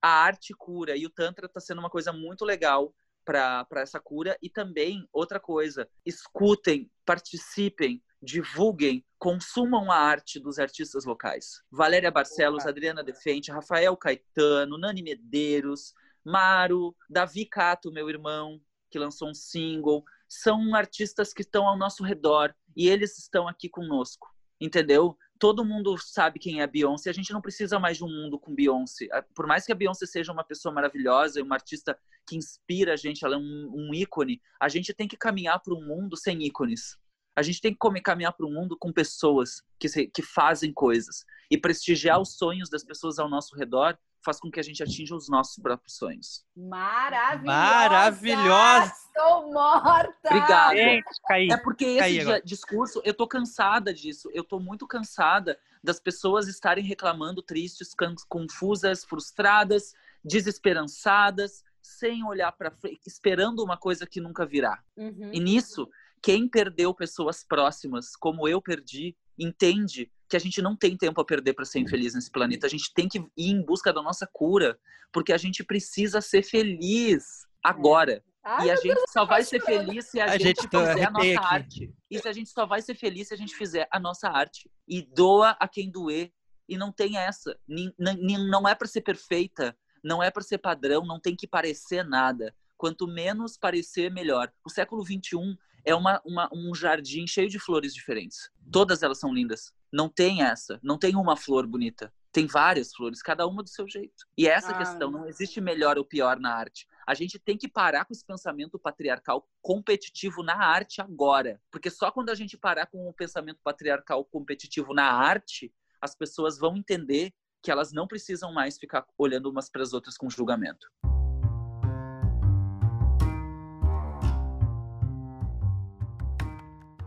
a arte cura e o tantra está sendo uma coisa muito legal para essa cura. E também outra coisa, escutem, participem, divulguem, consumam a arte dos artistas locais. Valéria Barcelos, Adriana Defente, Rafael Caetano, Nani Medeiros, Maro, Davi Cato, meu irmão, que lançou um single. São artistas que estão ao nosso redor e eles estão aqui conosco, entendeu? Todo mundo sabe quem é a Beyoncé, a gente não precisa mais de um mundo com Beyoncé. Por mais que a Beyoncé seja uma pessoa maravilhosa uma artista que inspira a gente, ela é um, um ícone, a gente tem que caminhar para um mundo sem ícones a gente tem que caminhar para o mundo com pessoas que, se, que fazem coisas. E prestigiar os sonhos das pessoas ao nosso redor faz com que a gente atinja os nossos próprios sonhos. Maravilhosa! Maravilhosa! Estou morta! Obrigado. é porque esse dia, discurso, eu tô cansada disso. Eu tô muito cansada das pessoas estarem reclamando, tristes, confusas, frustradas, desesperançadas, sem olhar para frente, esperando uma coisa que nunca virá. Uhum. E nisso, quem perdeu pessoas próximas, como eu perdi, entende que a gente não tem tempo a perder para ser infeliz nesse planeta. A gente tem que ir em busca da nossa cura, porque a gente precisa ser feliz agora. Ai, e a gente Deus só vai ser feliz se a, a gente, gente fizer a nossa aqui. arte. E se a gente só vai ser feliz se a gente fizer a nossa arte. E doa a quem doer. E não tem essa. Não é para ser perfeita, não é para ser padrão, não tem que parecer nada. Quanto menos parecer, melhor. O século XXI é uma, uma, um jardim cheio de flores diferentes. Todas elas são lindas. Não tem essa. Não tem uma flor bonita. Tem várias flores, cada uma do seu jeito. E é essa ah, questão, não existe melhor ou pior na arte. A gente tem que parar com esse pensamento patriarcal competitivo na arte agora. Porque só quando a gente parar com o pensamento patriarcal competitivo na arte, as pessoas vão entender que elas não precisam mais ficar olhando umas para as outras com julgamento.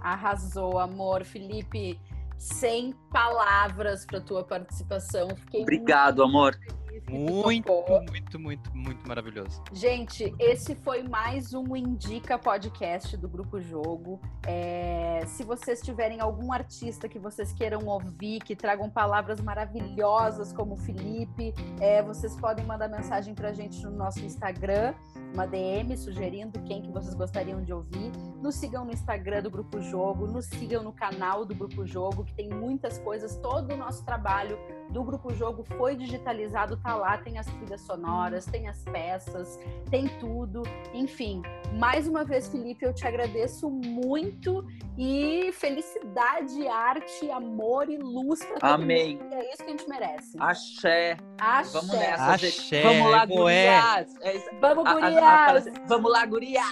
Arrasou, amor. Felipe, sem palavras para tua participação. Fiquei Obrigado, amor. Muito, muito, muito, muito maravilhoso. Gente, esse foi mais um Indica Podcast do Grupo Jogo. É, se vocês tiverem algum artista que vocês queiram ouvir, que tragam palavras maravilhosas como o Felipe, é, vocês podem mandar mensagem pra gente no nosso Instagram, uma DM sugerindo quem que vocês gostariam de ouvir. Nos sigam no Instagram do Grupo Jogo, nos sigam no canal do Grupo Jogo, que tem muitas coisas, todo o nosso trabalho do Grupo Jogo foi digitalizado, tá lá, tem as trilhas sonoras, tem as peças, tem tudo. Enfim, mais uma vez, Felipe, eu te agradeço muito e felicidade, arte, amor e luz para todo Amém. mundo. É isso que a gente merece. Axé. Axé. Vamos nessa, Axé. gente. Vamos lá, gurias. É Vamos, gurias. Vamos lá, gurias.